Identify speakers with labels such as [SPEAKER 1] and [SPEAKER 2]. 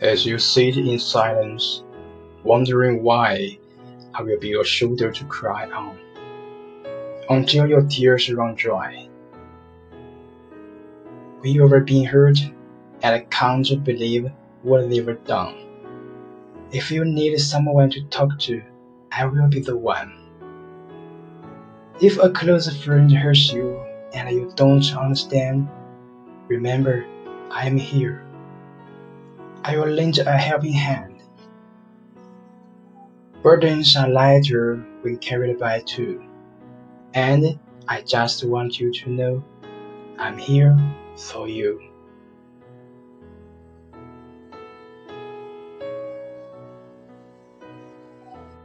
[SPEAKER 1] As you sit in silence, wondering why, I will be your shoulder to cry on, until your tears run dry. When you ever been hurt, and I can't believe what they've done. If you need someone to talk to, I will be the one. If a close friend hurts you and you don't understand, remember I am here. I will lend a helping hand. Burdens are lighter when carried by two, and I just want you to know I'm here for you.